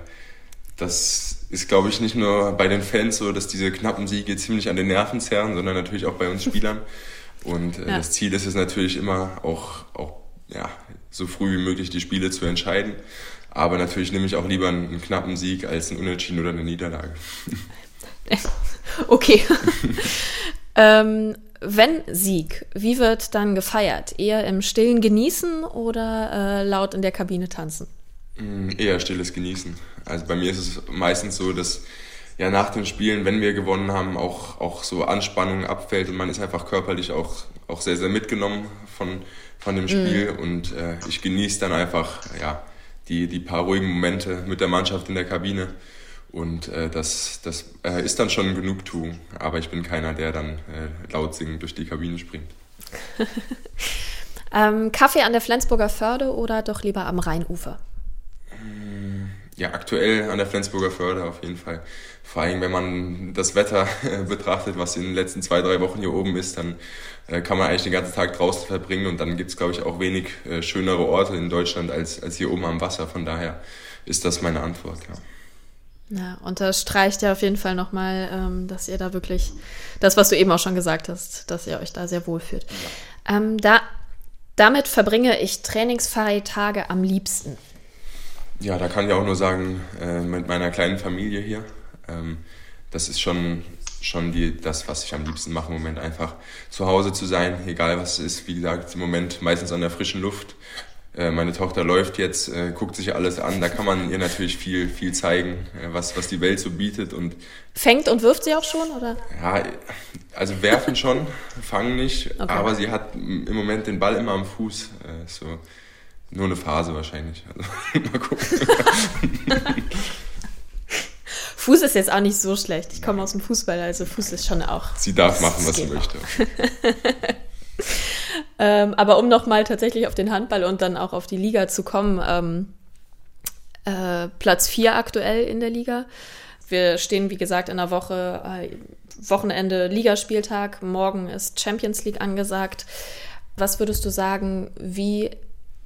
S4: das ist, glaube ich, nicht nur bei den Fans so, dass diese knappen Siege ziemlich an den Nerven zerren, sondern natürlich auch bei uns Spielern. Und äh, ja. das Ziel ist es natürlich immer, auch, auch ja, so früh wie möglich die Spiele zu entscheiden. Aber natürlich nehme ich auch lieber einen, einen knappen Sieg als einen Unentschieden oder eine Niederlage.
S2: Okay. ähm, wenn Sieg, wie wird dann gefeiert? Eher im Stillen genießen oder äh, laut in der Kabine tanzen?
S4: Mm, eher stilles Genießen. Also bei mir ist es meistens so, dass ja nach den Spielen, wenn wir gewonnen haben, auch, auch so Anspannung abfällt und man ist einfach körperlich auch, auch sehr, sehr mitgenommen von, von dem Spiel mm. und äh, ich genieße dann einfach ja, die, die paar ruhigen Momente mit der Mannschaft in der Kabine. Und äh, das, das äh, ist dann schon Genugtuung. Aber ich bin keiner, der dann äh, laut singend durch die Kabine springt.
S2: ähm, Kaffee an der Flensburger Förde oder doch lieber am Rheinufer?
S4: Mm, ja, aktuell an der Flensburger Förde auf jeden Fall. Vor allem, wenn man das Wetter betrachtet, was in den letzten zwei, drei Wochen hier oben ist, dann äh, kann man eigentlich den ganzen Tag draußen verbringen und dann gibt es, glaube ich, auch wenig äh, schönere Orte in Deutschland als, als hier oben am Wasser. Von daher ist das meine Antwort, ja.
S2: Ja, unterstreicht ja auf jeden Fall nochmal, ähm, dass ihr da wirklich, das, was du eben auch schon gesagt hast, dass ihr euch da sehr wohl fühlt. Ähm, da, Damit verbringe ich trainingsfreie Tage am liebsten.
S4: Ja, da kann ich auch nur sagen, äh, mit meiner kleinen Familie hier. Ähm, das ist schon, schon die, das, was ich am liebsten mache im Moment. Einfach zu Hause zu sein, egal was es ist. Wie gesagt, im Moment meistens an der frischen Luft. Äh, meine Tochter läuft jetzt, äh, guckt sich alles an. Da kann man ihr natürlich viel, viel zeigen, äh, was, was die Welt so bietet. Und
S2: Fängt und wirft sie auch schon, oder?
S4: Ja, also werfen schon, fangen nicht. Okay. Aber sie hat im Moment den Ball immer am Fuß. So nur eine Phase wahrscheinlich. Also, mal gucken.
S2: Fuß ist jetzt auch nicht so schlecht. Ich komme aus dem Fußball, also Fuß ist schon auch.
S4: Sie darf machen, was sie möchte.
S2: ähm, aber um nochmal tatsächlich auf den Handball und dann auch auf die Liga zu kommen, ähm, äh, Platz 4 aktuell in der Liga. Wir stehen, wie gesagt, in der Woche, äh, Wochenende Ligaspieltag. Morgen ist Champions League angesagt. Was würdest du sagen, wie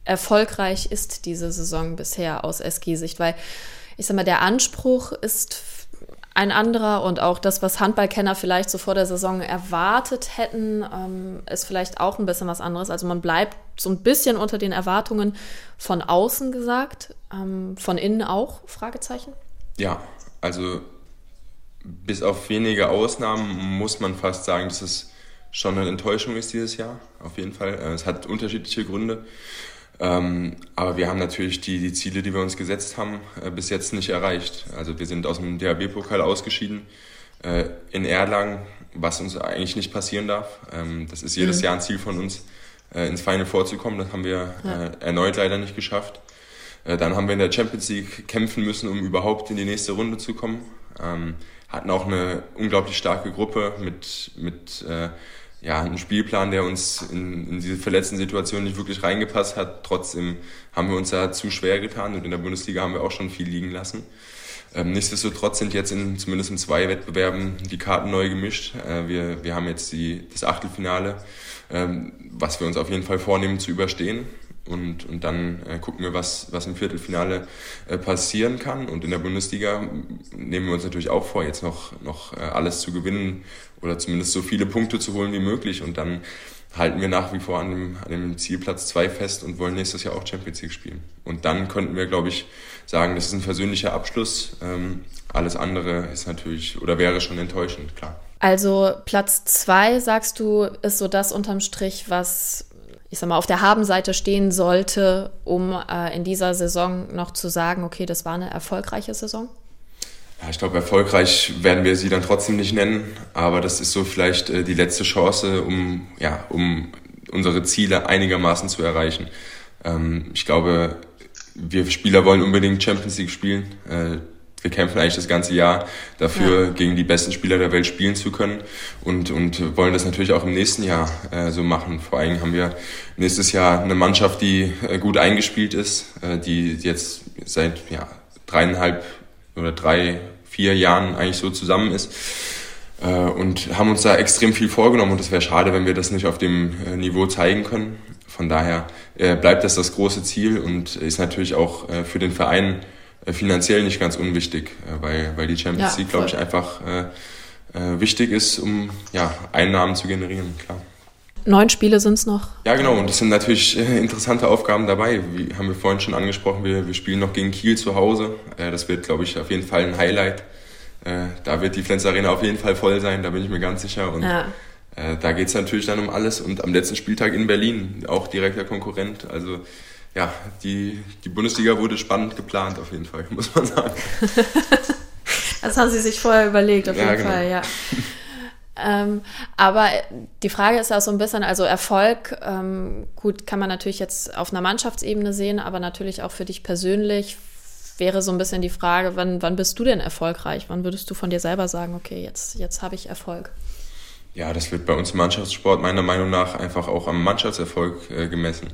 S2: erfolgreich ist diese Saison bisher aus SG-Sicht? Weil ich sag mal, der Anspruch ist ein anderer und auch das, was Handballkenner vielleicht so vor der Saison erwartet hätten, ähm, ist vielleicht auch ein bisschen was anderes. Also man bleibt so ein bisschen unter den Erwartungen von außen gesagt, ähm, von innen auch, Fragezeichen?
S4: Ja, also bis auf wenige Ausnahmen muss man fast sagen, dass es schon eine Enttäuschung ist dieses Jahr, auf jeden Fall. Äh, es hat unterschiedliche Gründe. Ähm, aber wir haben natürlich die, die Ziele, die wir uns gesetzt haben, äh, bis jetzt nicht erreicht. Also wir sind aus dem DHB-Pokal ausgeschieden äh, in Erlangen, was uns eigentlich nicht passieren darf. Ähm, das ist jedes mhm. Jahr ein Ziel von uns, äh, ins Final vorzukommen. Das haben wir ja. Äh, erneut leider nicht geschafft. Äh, dann haben wir in der Champions League kämpfen müssen, um überhaupt in die nächste Runde zu kommen. Ähm, hatten auch eine unglaublich starke Gruppe mit, mit äh, ja, ein Spielplan, der uns in, in diese verletzten Situationen nicht wirklich reingepasst hat. Trotzdem haben wir uns da zu schwer getan und in der Bundesliga haben wir auch schon viel liegen lassen. Ähm, nichtsdestotrotz sind jetzt in, zumindest in zwei Wettbewerben die Karten neu gemischt. Äh, wir, wir haben jetzt die, das Achtelfinale, ähm, was wir uns auf jeden Fall vornehmen zu überstehen. Und, und dann äh, gucken wir, was, was im Viertelfinale äh, passieren kann. Und in der Bundesliga nehmen wir uns natürlich auch vor, jetzt noch, noch äh, alles zu gewinnen oder zumindest so viele Punkte zu holen wie möglich. Und dann halten wir nach wie vor an dem, an dem Zielplatz 2 fest und wollen nächstes Jahr auch Champions League spielen. Und dann könnten wir, glaube ich, sagen, das ist ein versöhnlicher Abschluss. Ähm, alles andere ist natürlich oder wäre schon enttäuschend, klar.
S2: Also Platz 2, sagst du, ist so das unterm Strich, was ich sag mal, auf der Habenseite stehen sollte, um äh, in dieser Saison noch zu sagen, okay, das war eine erfolgreiche Saison?
S4: Ja, ich glaube, erfolgreich werden wir sie dann trotzdem nicht nennen, aber das ist so vielleicht äh, die letzte Chance, um, ja, um unsere Ziele einigermaßen zu erreichen. Ähm, ich glaube, wir Spieler wollen unbedingt Champions League spielen. Äh, wir kämpfen eigentlich das ganze Jahr dafür, ja. gegen die besten Spieler der Welt spielen zu können und, und wollen das natürlich auch im nächsten Jahr äh, so machen. Vor allem haben wir nächstes Jahr eine Mannschaft, die äh, gut eingespielt ist, äh, die jetzt seit ja, dreieinhalb oder drei, vier Jahren eigentlich so zusammen ist äh, und haben uns da extrem viel vorgenommen und es wäre schade, wenn wir das nicht auf dem äh, Niveau zeigen können. Von daher äh, bleibt das das große Ziel und ist natürlich auch für den Verein finanziell nicht ganz unwichtig, äh, weil, weil die Champions League, glaube ich, einfach äh, äh, wichtig ist, um ja, Einnahmen zu generieren, klar.
S2: Neun Spiele sind es noch.
S4: Ja, genau. Und das sind natürlich äh, interessante Aufgaben dabei. Wie haben wir vorhin schon angesprochen, wir, wir spielen noch gegen Kiel zu Hause. Äh, das wird, glaube ich, auf jeden Fall ein Highlight. Äh, da wird die Flens Arena auf jeden Fall voll sein, da bin ich mir ganz sicher. Und ja. äh, da geht es natürlich dann um alles. Und am letzten Spieltag in Berlin, auch direkter Konkurrent. Also ja, die, die Bundesliga wurde spannend geplant, auf jeden Fall, muss man sagen.
S2: das haben Sie sich vorher überlegt, auf ja, jeden genau. Fall, ja. Ähm, aber die Frage ist ja so ein bisschen, also Erfolg, ähm, gut, kann man natürlich jetzt auf einer Mannschaftsebene sehen, aber natürlich auch für dich persönlich wäre so ein bisschen die Frage, wann, wann bist du denn erfolgreich? Wann würdest du von dir selber sagen, okay, jetzt, jetzt habe ich Erfolg?
S4: Ja, das wird bei uns im Mannschaftssport meiner Meinung nach einfach auch am Mannschaftserfolg äh, gemessen.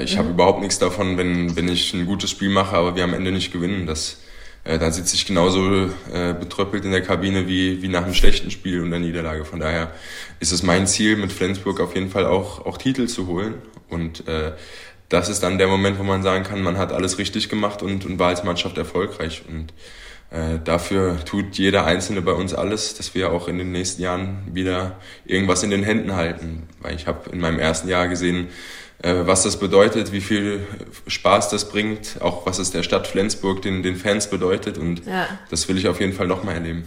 S4: Ich mhm. habe überhaupt nichts davon, wenn, wenn ich ein gutes Spiel mache, aber wir am Ende nicht gewinnen. Das, äh, dann sitze ich genauso äh, betröppelt in der Kabine wie, wie nach einem schlechten Spiel und der Niederlage. Von daher ist es mein Ziel, mit Flensburg auf jeden Fall auch, auch Titel zu holen. Und äh, das ist dann der Moment, wo man sagen kann, man hat alles richtig gemacht und, und war als Mannschaft erfolgreich. Und äh, dafür tut jeder Einzelne bei uns alles, dass wir auch in den nächsten Jahren wieder irgendwas in den Händen halten. Weil ich habe in meinem ersten Jahr gesehen, was das bedeutet, wie viel Spaß das bringt, auch was es der Stadt Flensburg, den, den Fans bedeutet. Und ja. das will ich auf jeden Fall nochmal erleben.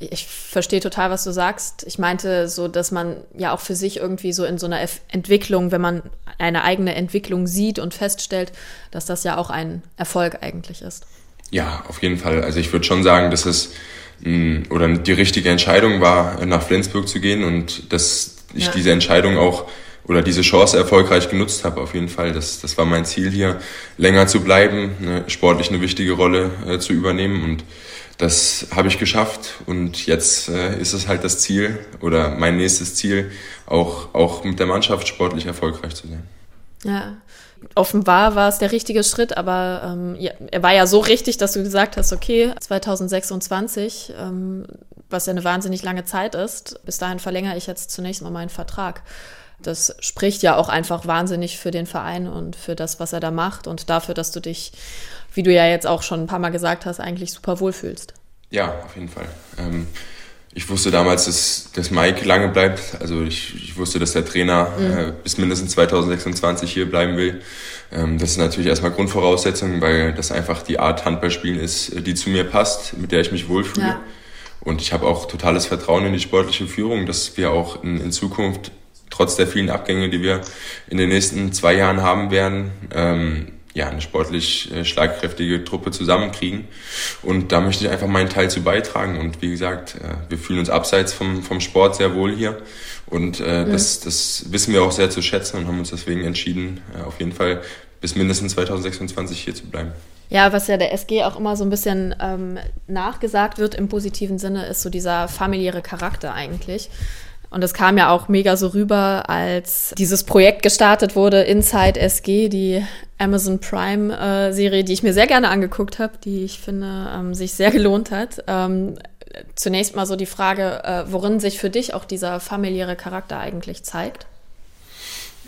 S2: Ich verstehe total, was du sagst. Ich meinte so, dass man ja auch für sich irgendwie so in so einer Entwicklung, wenn man eine eigene Entwicklung sieht und feststellt, dass das ja auch ein Erfolg eigentlich ist.
S4: Ja, auf jeden Fall. Also ich würde schon sagen, dass es mh, oder die richtige Entscheidung war, nach Flensburg zu gehen und dass ich ja. diese Entscheidung auch oder diese Chance erfolgreich genutzt habe, auf jeden Fall. Das, das war mein Ziel hier, länger zu bleiben, ne, sportlich eine wichtige Rolle äh, zu übernehmen und das habe ich geschafft und jetzt äh, ist es halt das Ziel oder mein nächstes Ziel, auch, auch mit der Mannschaft sportlich erfolgreich zu sein.
S2: Ja, offenbar war es der richtige Schritt, aber ähm, ja, er war ja so richtig, dass du gesagt hast, okay, 2026, ähm, was ja eine wahnsinnig lange Zeit ist, bis dahin verlängere ich jetzt zunächst mal meinen Vertrag. Das spricht ja auch einfach wahnsinnig für den Verein und für das, was er da macht und dafür, dass du dich, wie du ja jetzt auch schon ein paar Mal gesagt hast, eigentlich super wohlfühlst.
S4: Ja, auf jeden Fall. Ähm, ich wusste damals, dass, dass Mike lange bleibt. Also ich, ich wusste, dass der Trainer mhm. äh, bis mindestens 2026 hier bleiben will. Ähm, das ist natürlich erstmal Grundvoraussetzung, weil das einfach die Art Handballspielen ist, die zu mir passt, mit der ich mich wohlfühle. Ja. Und ich habe auch totales Vertrauen in die sportliche Führung, dass wir auch in, in Zukunft trotz der vielen Abgänge, die wir in den nächsten zwei Jahren haben werden, ähm, ja, eine sportlich äh, schlagkräftige Truppe zusammenkriegen. Und da möchte ich einfach meinen Teil zu beitragen. Und wie gesagt, äh, wir fühlen uns abseits vom, vom Sport sehr wohl hier. Und äh, mhm. das, das wissen wir auch sehr zu schätzen und haben uns deswegen entschieden, äh, auf jeden Fall bis mindestens 2026 hier zu bleiben.
S2: Ja, was ja der SG auch immer so ein bisschen ähm, nachgesagt wird im positiven Sinne, ist so dieser familiäre Charakter eigentlich. Und es kam ja auch mega so rüber, als dieses Projekt gestartet wurde, Inside SG, die Amazon Prime-Serie, äh, die ich mir sehr gerne angeguckt habe, die ich finde ähm, sich sehr gelohnt hat. Ähm, zunächst mal so die Frage, äh, worin sich für dich auch dieser familiäre Charakter eigentlich zeigt?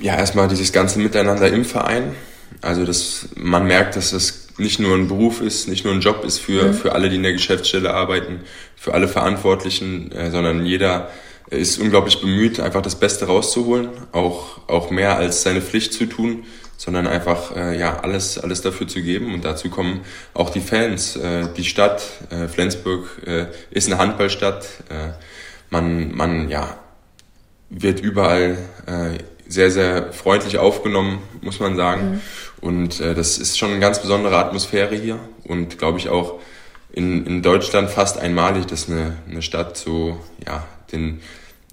S4: Ja, erstmal dieses ganze Miteinander im Verein. Also, dass man merkt, dass es nicht nur ein Beruf ist, nicht nur ein Job ist für, mhm. für alle, die in der Geschäftsstelle arbeiten, für alle Verantwortlichen, äh, sondern jeder ist unglaublich bemüht, einfach das Beste rauszuholen, auch, auch mehr als seine Pflicht zu tun, sondern einfach äh, ja alles, alles dafür zu geben. Und dazu kommen auch die Fans. Äh, die Stadt, äh, Flensburg, äh, ist eine Handballstadt. Äh, man, man ja, wird überall äh, sehr, sehr freundlich aufgenommen, muss man sagen. Mhm. Und äh, das ist schon eine ganz besondere Atmosphäre hier und glaube ich auch in, in Deutschland fast einmalig, dass eine, eine Stadt so ja, den,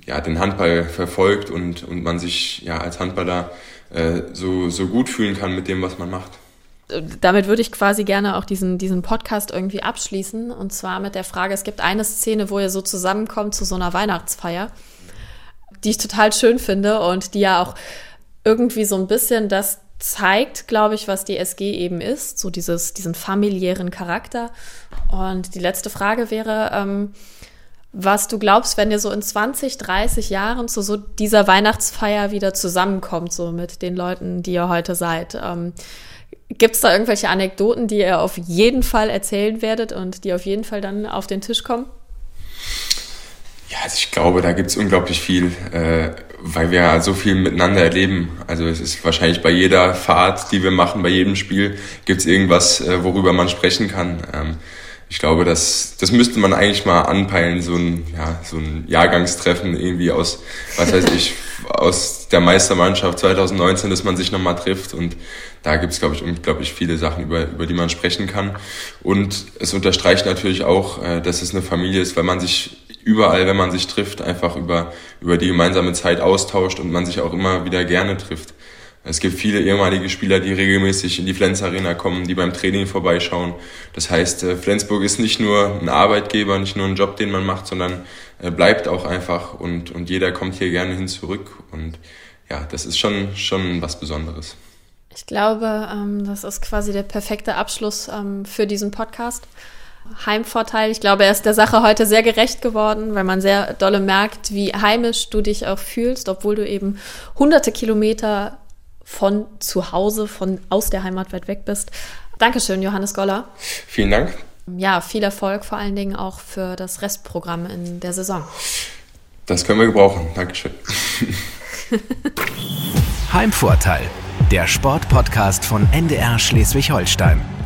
S4: ja, den Handball verfolgt und, und man sich ja als Handballer äh, so, so gut fühlen kann mit dem, was man macht.
S2: Damit würde ich quasi gerne auch diesen, diesen Podcast irgendwie abschließen. Und zwar mit der Frage, es gibt eine Szene, wo ihr so zusammenkommt zu so einer Weihnachtsfeier, die ich total schön finde und die ja auch irgendwie so ein bisschen das zeigt, glaube ich, was die SG eben ist, so dieses, diesen familiären Charakter. Und die letzte Frage wäre, ähm, was du glaubst, wenn ihr so in 20, 30 Jahren zu so dieser Weihnachtsfeier wieder zusammenkommt, so mit den Leuten, die ihr heute seid. Ähm, Gibt es da irgendwelche Anekdoten, die ihr auf jeden Fall erzählen werdet und die auf jeden Fall dann auf den Tisch kommen?
S4: Ja, also ich glaube, da gibt es unglaublich viel, äh, weil wir so viel miteinander erleben. Also es ist wahrscheinlich bei jeder Fahrt, die wir machen, bei jedem Spiel, gibt es irgendwas, äh, worüber man sprechen kann. Ähm, ich glaube, das, das müsste man eigentlich mal anpeilen, so ein, ja, so ein Jahrgangstreffen irgendwie aus, was weiß ich, aus der Meistermannschaft 2019, dass man sich nochmal trifft. Und da gibt's glaube ich, unglaublich viele Sachen, über, über die man sprechen kann. Und es unterstreicht natürlich auch, äh, dass es eine Familie ist, weil man sich überall, wenn man sich trifft, einfach über, über die gemeinsame Zeit austauscht und man sich auch immer wieder gerne trifft. Es gibt viele ehemalige Spieler, die regelmäßig in die Flens Arena kommen, die beim Training vorbeischauen. Das heißt, äh, Flensburg ist nicht nur ein Arbeitgeber, nicht nur ein Job, den man macht, sondern äh, bleibt auch einfach und, und jeder kommt hier gerne hin zurück. Und ja, das ist schon, schon was Besonderes.
S2: Ich glaube, ähm, das ist quasi der perfekte Abschluss ähm, für diesen Podcast. Heimvorteil. Ich glaube, er ist der Sache heute sehr gerecht geworden, weil man sehr dolle merkt, wie heimisch du dich auch fühlst, obwohl du eben hunderte Kilometer von zu Hause, von aus der Heimat weit weg bist. Dankeschön, Johannes Goller.
S4: Vielen Dank.
S2: Ja, viel Erfolg vor allen Dingen auch für das Restprogramm in der Saison.
S4: Das können wir gebrauchen. Dankeschön.
S1: Heimvorteil, der Sportpodcast von NDR Schleswig-Holstein.